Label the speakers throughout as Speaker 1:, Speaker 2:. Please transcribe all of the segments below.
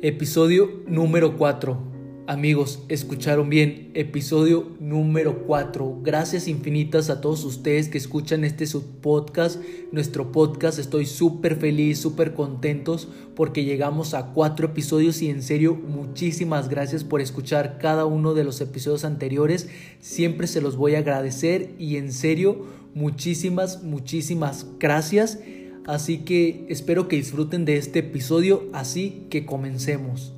Speaker 1: Episodio número 4. Amigos, escucharon bien, episodio número 4. Gracias infinitas a todos ustedes que escuchan este subpodcast, nuestro podcast. Estoy súper feliz, súper contentos porque llegamos a cuatro episodios y en serio, muchísimas gracias por escuchar cada uno de los episodios anteriores. Siempre se los voy a agradecer y en serio, muchísimas, muchísimas gracias. Así que espero que disfruten de este episodio, así que comencemos.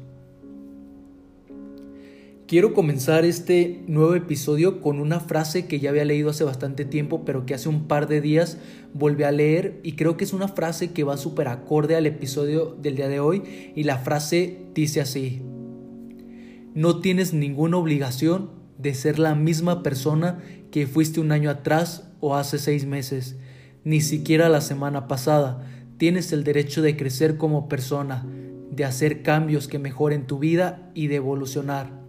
Speaker 1: Quiero comenzar este nuevo episodio con una frase que ya había leído hace bastante tiempo, pero que hace un par de días volví a leer y creo que es una frase que va súper acorde al episodio del día de hoy y la frase dice así, no tienes ninguna obligación de ser la misma persona que fuiste un año atrás o hace seis meses, ni siquiera la semana pasada. Tienes el derecho de crecer como persona, de hacer cambios que mejoren tu vida y de evolucionar.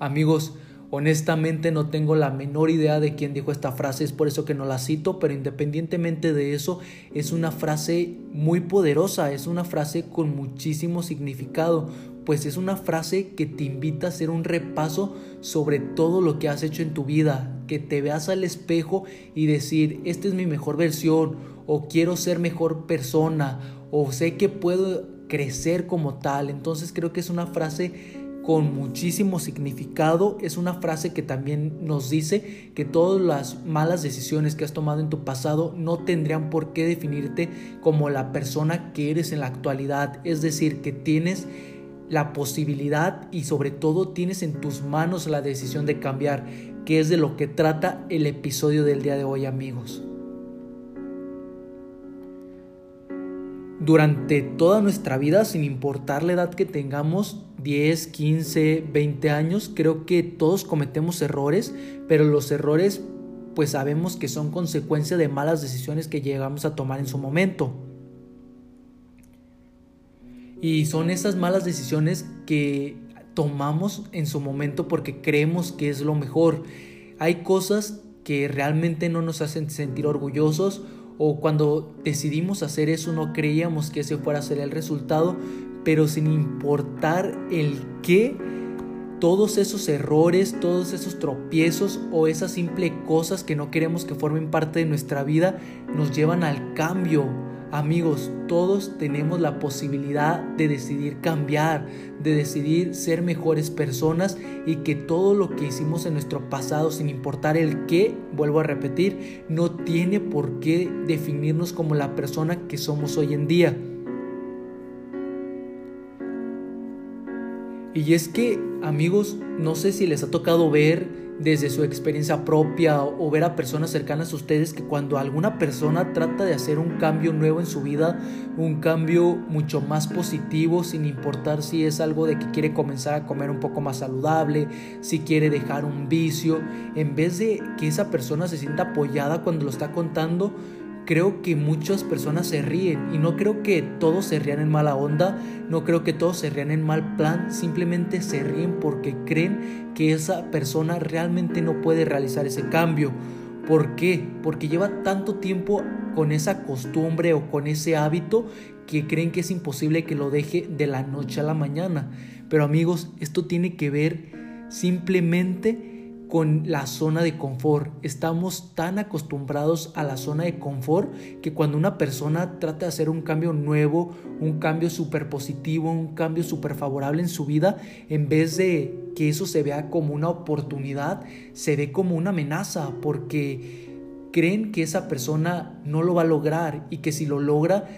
Speaker 1: Amigos, honestamente no tengo la menor idea de quién dijo esta frase, es por eso que no la cito, pero independientemente de eso, es una frase muy poderosa, es una frase con muchísimo significado, pues es una frase que te invita a hacer un repaso sobre todo lo que has hecho en tu vida, que te veas al espejo y decir, esta es mi mejor versión, o quiero ser mejor persona, o sé que puedo crecer como tal. Entonces creo que es una frase con muchísimo significado. Es una frase que también nos dice que todas las malas decisiones que has tomado en tu pasado no tendrían por qué definirte como la persona que eres en la actualidad. Es decir, que tienes la posibilidad y sobre todo tienes en tus manos la decisión de cambiar, que es de lo que trata el episodio del día de hoy amigos. Durante toda nuestra vida, sin importar la edad que tengamos, 10, 15, 20 años, creo que todos cometemos errores, pero los errores pues sabemos que son consecuencia de malas decisiones que llegamos a tomar en su momento. Y son esas malas decisiones que tomamos en su momento porque creemos que es lo mejor. Hay cosas que realmente no nos hacen sentir orgullosos o cuando decidimos hacer eso no creíamos que ese fuera a ser el resultado, pero sin importar el qué, todos esos errores, todos esos tropiezos o esas simples cosas que no queremos que formen parte de nuestra vida nos llevan al cambio. Amigos, todos tenemos la posibilidad de decidir cambiar, de decidir ser mejores personas y que todo lo que hicimos en nuestro pasado, sin importar el qué, vuelvo a repetir, no tiene por qué definirnos como la persona que somos hoy en día. Y es que, amigos, no sé si les ha tocado ver desde su experiencia propia o ver a personas cercanas a ustedes que cuando alguna persona trata de hacer un cambio nuevo en su vida, un cambio mucho más positivo, sin importar si es algo de que quiere comenzar a comer un poco más saludable, si quiere dejar un vicio, en vez de que esa persona se sienta apoyada cuando lo está contando, creo que muchas personas se ríen y no creo que todos se rían en mala onda, no creo que todos se rían en mal plan, simplemente se ríen porque creen que esa persona realmente no puede realizar ese cambio. ¿Por qué? Porque lleva tanto tiempo con esa costumbre o con ese hábito que creen que es imposible que lo deje de la noche a la mañana. Pero amigos, esto tiene que ver simplemente con la zona de confort. Estamos tan acostumbrados a la zona de confort que cuando una persona trata de hacer un cambio nuevo, un cambio súper positivo, un cambio súper favorable en su vida, en vez de que eso se vea como una oportunidad, se ve como una amenaza porque creen que esa persona no lo va a lograr y que si lo logra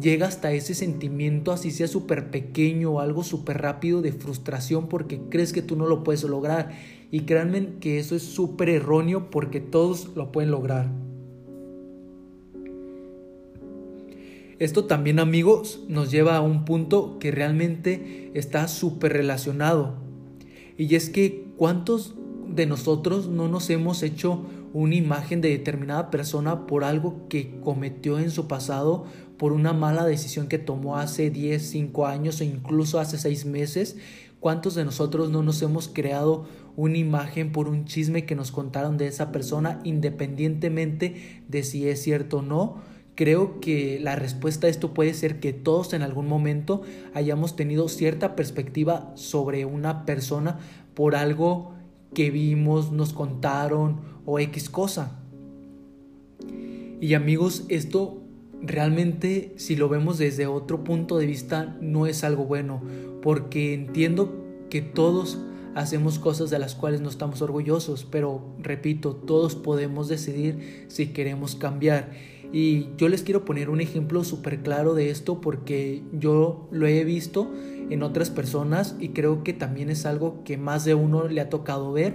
Speaker 1: llega hasta ese sentimiento, así sea súper pequeño o algo súper rápido de frustración porque crees que tú no lo puedes lograr. Y créanme que eso es súper erróneo porque todos lo pueden lograr. Esto también amigos nos lleva a un punto que realmente está súper relacionado. Y es que cuántos de nosotros no nos hemos hecho una imagen de determinada persona por algo que cometió en su pasado, por una mala decisión que tomó hace 10, 5 años o incluso hace 6 meses. ¿Cuántos de nosotros no nos hemos creado una imagen por un chisme que nos contaron de esa persona independientemente de si es cierto o no? Creo que la respuesta a esto puede ser que todos en algún momento hayamos tenido cierta perspectiva sobre una persona por algo que vimos, nos contaron o X cosa. Y amigos, esto realmente si lo vemos desde otro punto de vista no es algo bueno, porque entiendo que todos hacemos cosas de las cuales no estamos orgullosos, pero repito, todos podemos decidir si queremos cambiar. Y yo les quiero poner un ejemplo súper claro de esto porque yo lo he visto en otras personas y creo que también es algo que más de uno le ha tocado ver.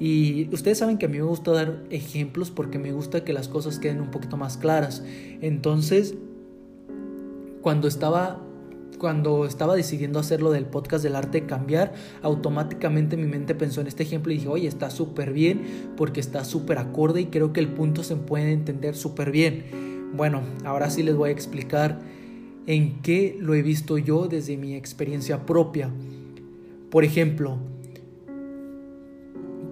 Speaker 1: Y ustedes saben que a mí me gusta dar ejemplos porque me gusta que las cosas queden un poquito más claras. Entonces, cuando estaba cuando estaba decidiendo hacer lo del podcast del arte cambiar, automáticamente mi mente pensó en este ejemplo y dije, oye, está súper bien porque está súper acorde y creo que el punto se puede entender súper bien. Bueno, ahora sí les voy a explicar en qué lo he visto yo desde mi experiencia propia. Por ejemplo,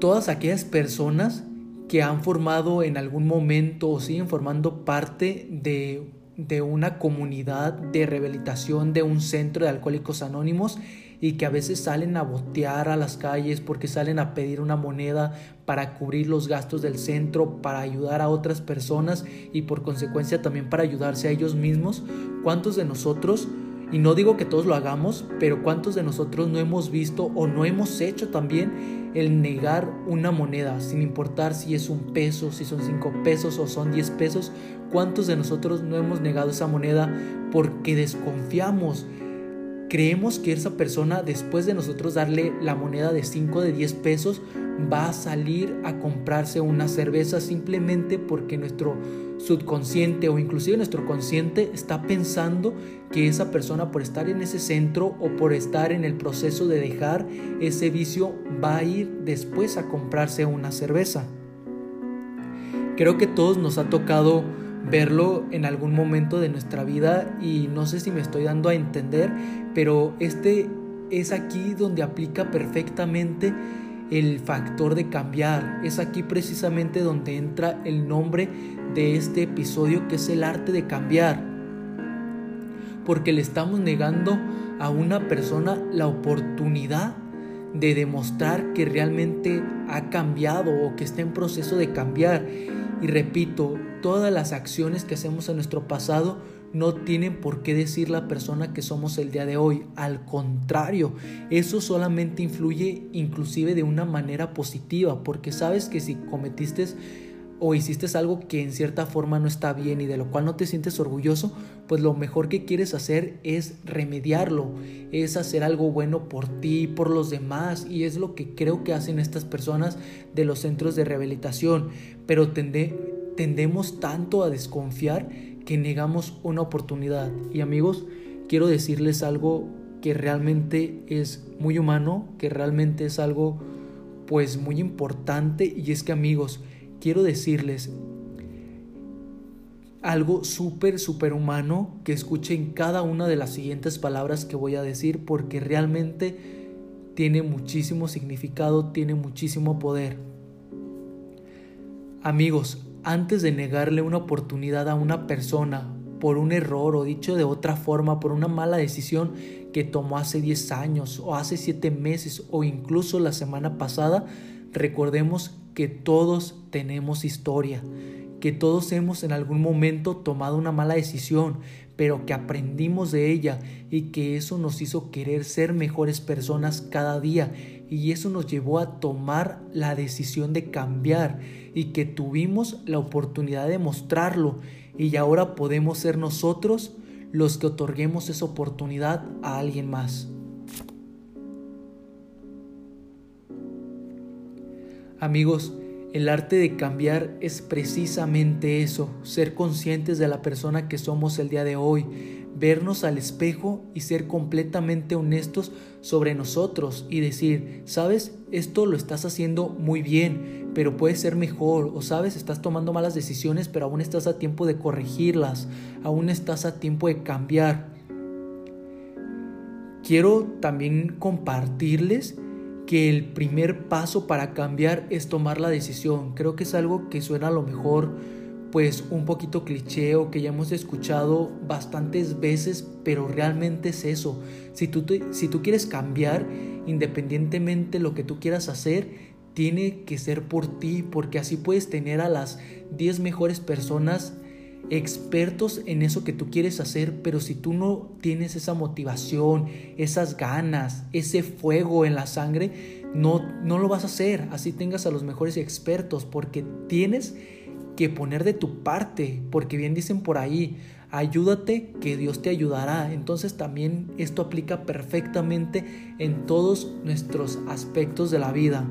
Speaker 1: todas aquellas personas que han formado en algún momento o siguen formando parte de de una comunidad de rehabilitación de un centro de alcohólicos anónimos y que a veces salen a botear a las calles porque salen a pedir una moneda para cubrir los gastos del centro, para ayudar a otras personas y por consecuencia también para ayudarse a ellos mismos. ¿Cuántos de nosotros y no digo que todos lo hagamos, pero ¿cuántos de nosotros no hemos visto o no hemos hecho también el negar una moneda, sin importar si es un peso, si son cinco pesos o son diez pesos? ¿Cuántos de nosotros no hemos negado esa moneda porque desconfiamos? Creemos que esa persona, después de nosotros darle la moneda de 5 de 10 pesos, va a salir a comprarse una cerveza simplemente porque nuestro subconsciente o inclusive nuestro consciente está pensando que esa persona por estar en ese centro o por estar en el proceso de dejar ese vicio va a ir después a comprarse una cerveza. Creo que todos nos ha tocado verlo en algún momento de nuestra vida y no sé si me estoy dando a entender, pero este es aquí donde aplica perfectamente el factor de cambiar. Es aquí precisamente donde entra el nombre de este episodio que es el arte de cambiar. Porque le estamos negando a una persona la oportunidad de demostrar que realmente ha cambiado o que está en proceso de cambiar. Y repito, todas las acciones que hacemos en nuestro pasado no tienen por qué decir la persona que somos el día de hoy. Al contrario, eso solamente influye inclusive de una manera positiva, porque sabes que si cometiste o hiciste algo que en cierta forma no está bien y de lo cual no te sientes orgulloso, pues lo mejor que quieres hacer es remediarlo, es hacer algo bueno por ti, por los demás, y es lo que creo que hacen estas personas de los centros de rehabilitación, pero tendemos tanto a desconfiar que negamos una oportunidad. Y amigos, quiero decirles algo que realmente es muy humano, que realmente es algo pues muy importante y es que amigos, quiero decirles algo súper, súper humano que escuchen cada una de las siguientes palabras que voy a decir porque realmente tiene muchísimo significado, tiene muchísimo poder. Amigos, antes de negarle una oportunidad a una persona por un error o dicho de otra forma, por una mala decisión que tomó hace 10 años o hace 7 meses o incluso la semana pasada, recordemos que todos tenemos historia, que todos hemos en algún momento tomado una mala decisión, pero que aprendimos de ella y que eso nos hizo querer ser mejores personas cada día y eso nos llevó a tomar la decisión de cambiar y que tuvimos la oportunidad de mostrarlo y ahora podemos ser nosotros los que otorguemos esa oportunidad a alguien más. Amigos, el arte de cambiar es precisamente eso, ser conscientes de la persona que somos el día de hoy, vernos al espejo y ser completamente honestos sobre nosotros y decir, sabes, esto lo estás haciendo muy bien, pero puede ser mejor, o sabes, estás tomando malas decisiones, pero aún estás a tiempo de corregirlas, aún estás a tiempo de cambiar. Quiero también compartirles que el primer paso para cambiar es tomar la decisión. Creo que es algo que suena a lo mejor pues un poquito cliché o que ya hemos escuchado bastantes veces, pero realmente es eso. Si tú, si tú quieres cambiar, independientemente lo que tú quieras hacer, tiene que ser por ti, porque así puedes tener a las 10 mejores personas expertos en eso que tú quieres hacer, pero si tú no tienes esa motivación, esas ganas, ese fuego en la sangre, no, no lo vas a hacer. Así tengas a los mejores expertos, porque tienes que poner de tu parte, porque bien dicen por ahí, ayúdate que Dios te ayudará. Entonces también esto aplica perfectamente en todos nuestros aspectos de la vida.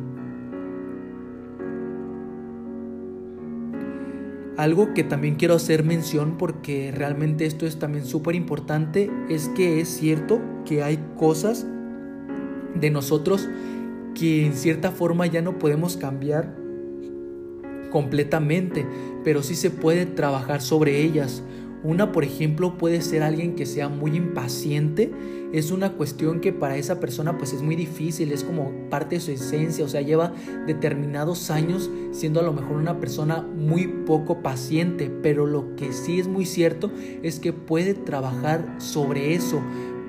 Speaker 1: Algo que también quiero hacer mención porque realmente esto es también súper importante es que es cierto que hay cosas de nosotros que en cierta forma ya no podemos cambiar completamente, pero sí se puede trabajar sobre ellas. Una, por ejemplo, puede ser alguien que sea muy impaciente. Es una cuestión que para esa persona pues es muy difícil, es como parte de su esencia, o sea, lleva determinados años siendo a lo mejor una persona muy poco paciente, pero lo que sí es muy cierto es que puede trabajar sobre eso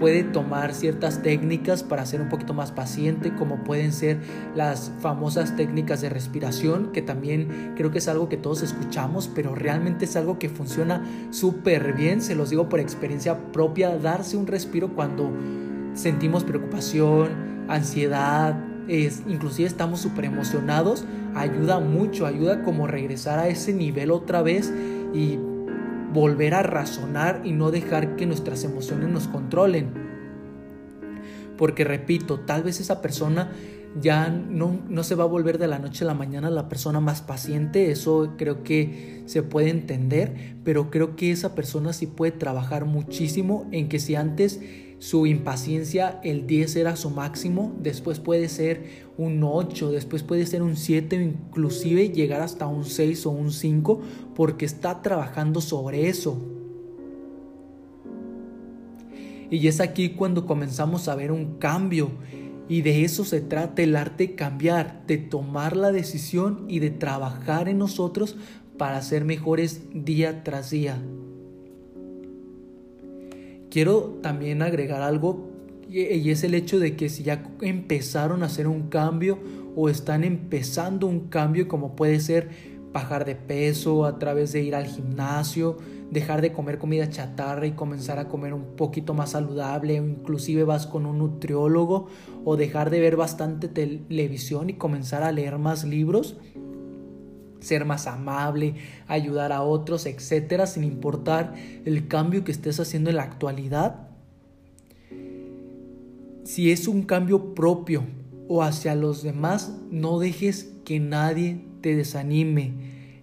Speaker 1: puede tomar ciertas técnicas para ser un poquito más paciente, como pueden ser las famosas técnicas de respiración, que también creo que es algo que todos escuchamos, pero realmente es algo que funciona súper bien, se los digo por experiencia propia, darse un respiro cuando sentimos preocupación, ansiedad, es, inclusive estamos súper emocionados, ayuda mucho, ayuda como regresar a ese nivel otra vez y volver a razonar y no dejar que nuestras emociones nos controlen. Porque repito, tal vez esa persona ya no, no, se va a volver de la noche a la mañana la persona más paciente, eso creo que se puede entender, pero creo que esa persona sí puede trabajar muchísimo en que si antes su impaciencia, el 10 era su máximo, después puede ser un 8, después puede ser un 7 inclusive llegar hasta un 6 o un 5 porque está trabajando sobre eso. Y es aquí cuando comenzamos a ver un cambio. Y de eso se trata el arte de cambiar, de tomar la decisión y de trabajar en nosotros para ser mejores día tras día. Quiero también agregar algo y es el hecho de que si ya empezaron a hacer un cambio o están empezando un cambio como puede ser bajar de peso a través de ir al gimnasio, dejar de comer comida chatarra y comenzar a comer un poquito más saludable, o inclusive vas con un nutriólogo o dejar de ver bastante televisión y comenzar a leer más libros, ser más amable, ayudar a otros, etcétera, sin importar el cambio que estés haciendo en la actualidad. Si es un cambio propio o hacia los demás, no dejes que nadie te desanime,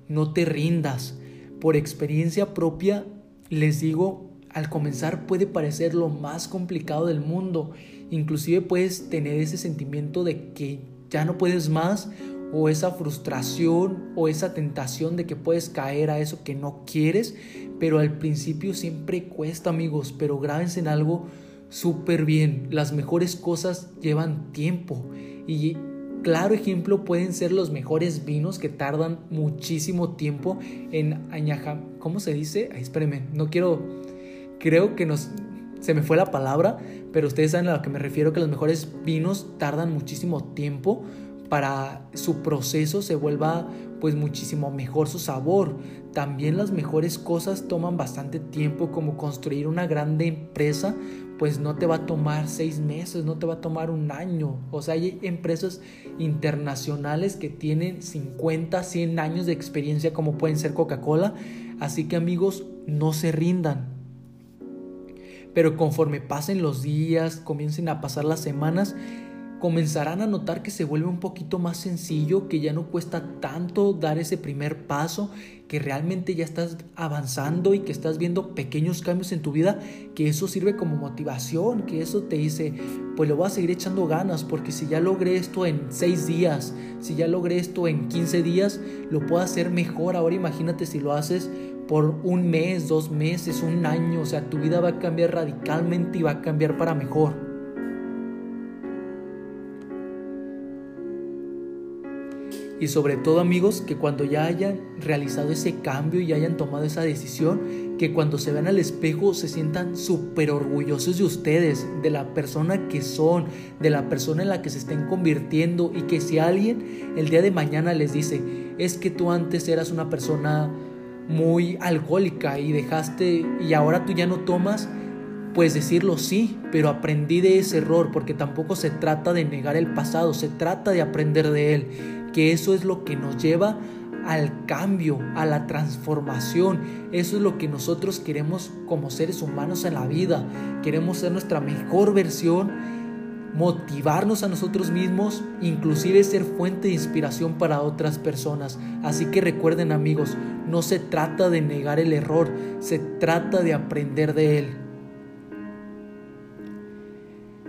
Speaker 1: no te rindas. Por experiencia propia, les digo, al comenzar puede parecer lo más complicado del mundo. Inclusive puedes tener ese sentimiento de que ya no puedes más o esa frustración o esa tentación de que puedes caer a eso que no quieres, pero al principio siempre cuesta amigos, pero grábense en algo súper bien, las mejores cosas llevan tiempo y claro ejemplo pueden ser los mejores vinos que tardan muchísimo tiempo en añajar, ¿cómo se dice? Ay, espérenme, no quiero, creo que nos, se me fue la palabra, pero ustedes saben a lo que me refiero, que los mejores vinos tardan muchísimo tiempo para su proceso se vuelva pues muchísimo mejor su sabor. También las mejores cosas toman bastante tiempo como construir una grande empresa pues no te va a tomar seis meses, no te va a tomar un año. O sea, hay empresas internacionales que tienen 50, 100 años de experiencia como pueden ser Coca-Cola. Así que amigos, no se rindan. Pero conforme pasen los días, comiencen a pasar las semanas, comenzarán a notar que se vuelve un poquito más sencillo, que ya no cuesta tanto dar ese primer paso, que realmente ya estás avanzando y que estás viendo pequeños cambios en tu vida, que eso sirve como motivación, que eso te dice, pues lo voy a seguir echando ganas, porque si ya logré esto en seis días, si ya logré esto en 15 días, lo puedo hacer mejor. Ahora imagínate si lo haces por un mes, dos meses, un año, o sea, tu vida va a cambiar radicalmente y va a cambiar para mejor. Y sobre todo amigos, que cuando ya hayan realizado ese cambio y hayan tomado esa decisión, que cuando se vean al espejo se sientan súper orgullosos de ustedes, de la persona que son, de la persona en la que se estén convirtiendo y que si alguien el día de mañana les dice, es que tú antes eras una persona muy alcohólica y dejaste y ahora tú ya no tomas, pues decirlo sí, pero aprendí de ese error porque tampoco se trata de negar el pasado, se trata de aprender de él que eso es lo que nos lleva al cambio, a la transformación. Eso es lo que nosotros queremos como seres humanos en la vida. Queremos ser nuestra mejor versión, motivarnos a nosotros mismos, inclusive ser fuente de inspiración para otras personas. Así que recuerden amigos, no se trata de negar el error, se trata de aprender de él.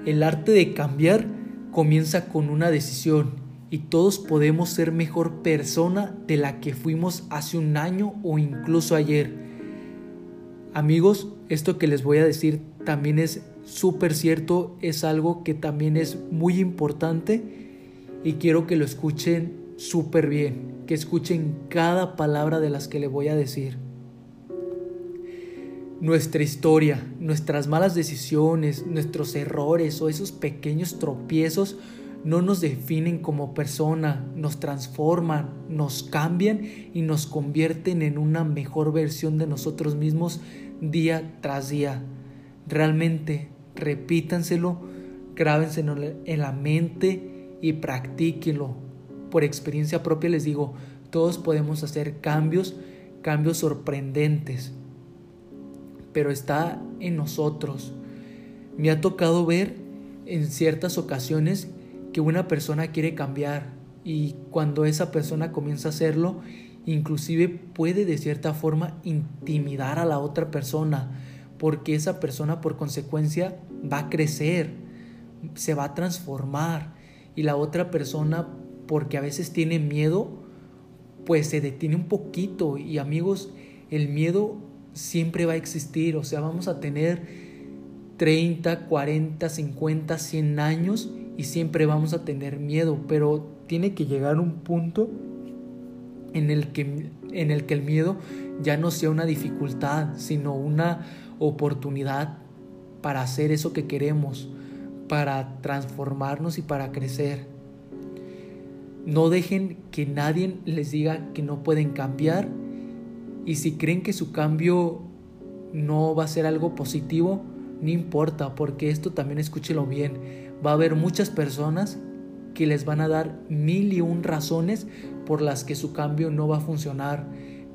Speaker 1: El arte de cambiar comienza con una decisión y todos podemos ser mejor persona de la que fuimos hace un año o incluso ayer. Amigos, esto que les voy a decir también es súper cierto, es algo que también es muy importante y quiero que lo escuchen súper bien, que escuchen cada palabra de las que le voy a decir. Nuestra historia, nuestras malas decisiones, nuestros errores o esos pequeños tropiezos no nos definen como persona, nos transforman, nos cambian y nos convierten en una mejor versión de nosotros mismos día tras día. Realmente, repítanselo, grábenselo en la mente y practíquenlo. Por experiencia propia les digo, todos podemos hacer cambios, cambios sorprendentes, pero está en nosotros. Me ha tocado ver en ciertas ocasiones que una persona quiere cambiar. Y cuando esa persona comienza a hacerlo, inclusive puede de cierta forma intimidar a la otra persona, porque esa persona por consecuencia va a crecer, se va a transformar. Y la otra persona porque a veces tiene miedo, pues se detiene un poquito. Y amigos, el miedo siempre va a existir, o sea, vamos a tener 30, 40, 50, 100 años y siempre vamos a tener miedo, pero tiene que llegar un punto en el que, en el, que el miedo ya no sea una dificultad, sino una oportunidad para hacer eso que queremos, para transformarnos y para crecer. No dejen que nadie les diga que no pueden cambiar y si creen que su cambio no va a ser algo positivo, no importa, porque esto también escúchelo bien va a haber muchas personas que les van a dar mil y un razones por las que su cambio no va a funcionar,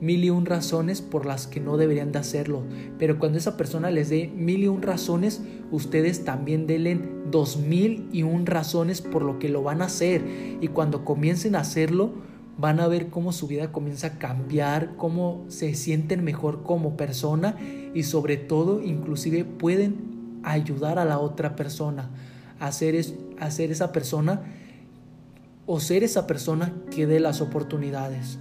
Speaker 1: mil y un razones por las que no deberían de hacerlo. Pero cuando esa persona les dé mil y un razones, ustedes también denle dos mil y un razones por lo que lo van a hacer. Y cuando comiencen a hacerlo, van a ver cómo su vida comienza a cambiar, cómo se sienten mejor como persona y sobre todo inclusive pueden ayudar a la otra persona hacer, es, hacer esa persona o ser esa persona que dé las oportunidades.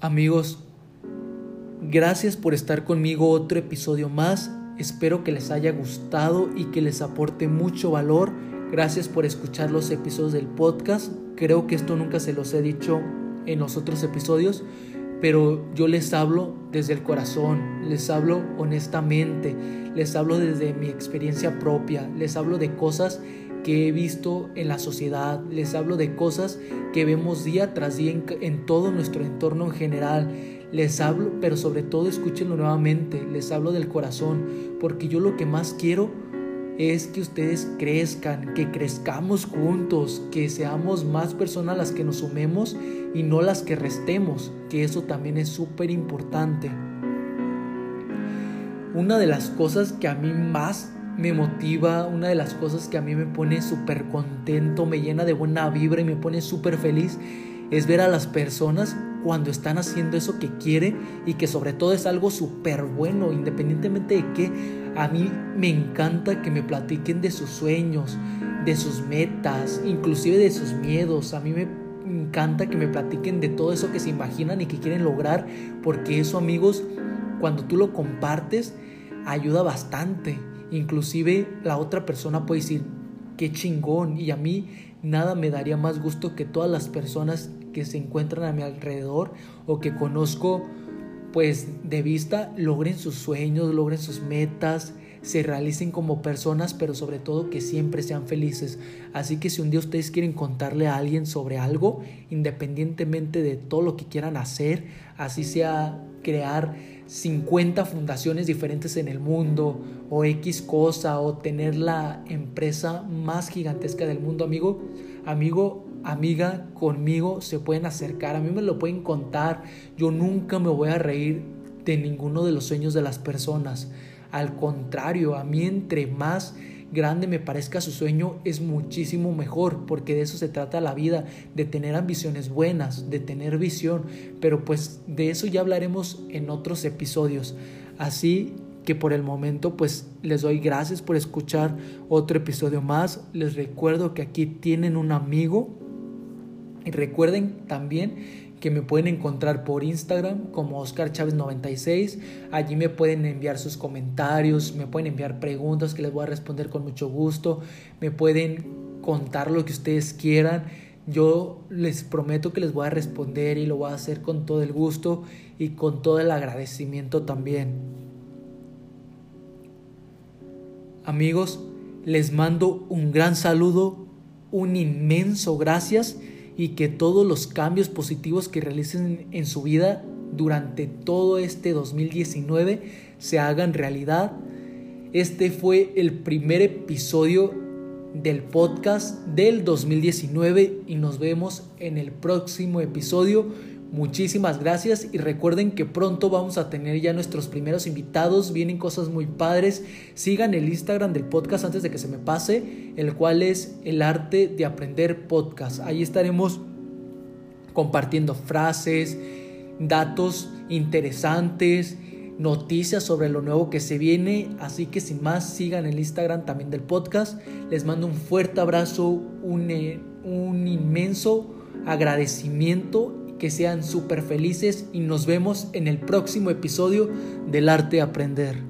Speaker 1: Amigos, gracias por estar conmigo otro episodio más. Espero que les haya gustado y que les aporte mucho valor. Gracias por escuchar los episodios del podcast. Creo que esto nunca se los he dicho en los otros episodios, pero yo les hablo desde el corazón, les hablo honestamente, les hablo desde mi experiencia propia, les hablo de cosas que he visto en la sociedad, les hablo de cosas que vemos día tras día en, todo nuestro entorno en general. Les hablo, pero sobre todo escúchenlo nuevamente, les hablo del corazón, porque yo lo que más quiero es que ustedes crezcan, que crezcamos juntos, que seamos más personas las que nos sumemos y no las que restemos, que eso también es súper importante. Una de las cosas que a mí más me motiva, una de las cosas que a mí me pone súper contento, me llena de buena vibra y me pone súper feliz, es ver a las personas cuando están haciendo eso que quieren y que sobre todo es algo súper bueno, independientemente de que a mí me encanta que me platiquen de sus sueños, de sus metas, inclusive de sus miedos. A mí me encanta que me platiquen de todo eso que se imaginan y que quieren lograr, porque eso amigos, cuando tú lo compartes, ayuda bastante. Inclusive la otra persona puede decir, qué chingón. Y a mí nada me daría más gusto que todas las personas que se encuentran a mi alrededor o que conozco pues de vista logren sus sueños, logren sus metas, se realicen como personas, pero sobre todo que siempre sean felices. Así que si un día ustedes quieren contarle a alguien sobre algo, independientemente de todo lo que quieran hacer, así sea crear 50 fundaciones diferentes en el mundo o X cosa o tener la empresa más gigantesca del mundo, amigo, amigo, amiga, conmigo se pueden acercar, a mí me lo pueden contar, yo nunca me voy a reír de ninguno de los sueños de las personas. Al contrario, a mí entre más grande me parezca su sueño es muchísimo mejor, porque de eso se trata la vida, de tener ambiciones buenas, de tener visión, pero pues de eso ya hablaremos en otros episodios. Así que por el momento pues les doy gracias por escuchar otro episodio más. Les recuerdo que aquí tienen un amigo y recuerden también que me pueden encontrar por Instagram como Oscar Chávez 96. Allí me pueden enviar sus comentarios, me pueden enviar preguntas que les voy a responder con mucho gusto, me pueden contar lo que ustedes quieran. Yo les prometo que les voy a responder y lo voy a hacer con todo el gusto y con todo el agradecimiento también. Amigos, les mando un gran saludo, un inmenso gracias y que todos los cambios positivos que realicen en su vida durante todo este 2019 se hagan realidad. Este fue el primer episodio del podcast del 2019 y nos vemos en el próximo episodio. Muchísimas gracias y recuerden que pronto vamos a tener ya nuestros primeros invitados, vienen cosas muy padres. Sigan el Instagram del podcast antes de que se me pase, el cual es el arte de aprender podcast. Ahí estaremos compartiendo frases, datos interesantes, noticias sobre lo nuevo que se viene. Así que sin más, sigan el Instagram también del podcast. Les mando un fuerte abrazo, un, un inmenso agradecimiento que sean súper felices y nos vemos en el próximo episodio del arte de aprender.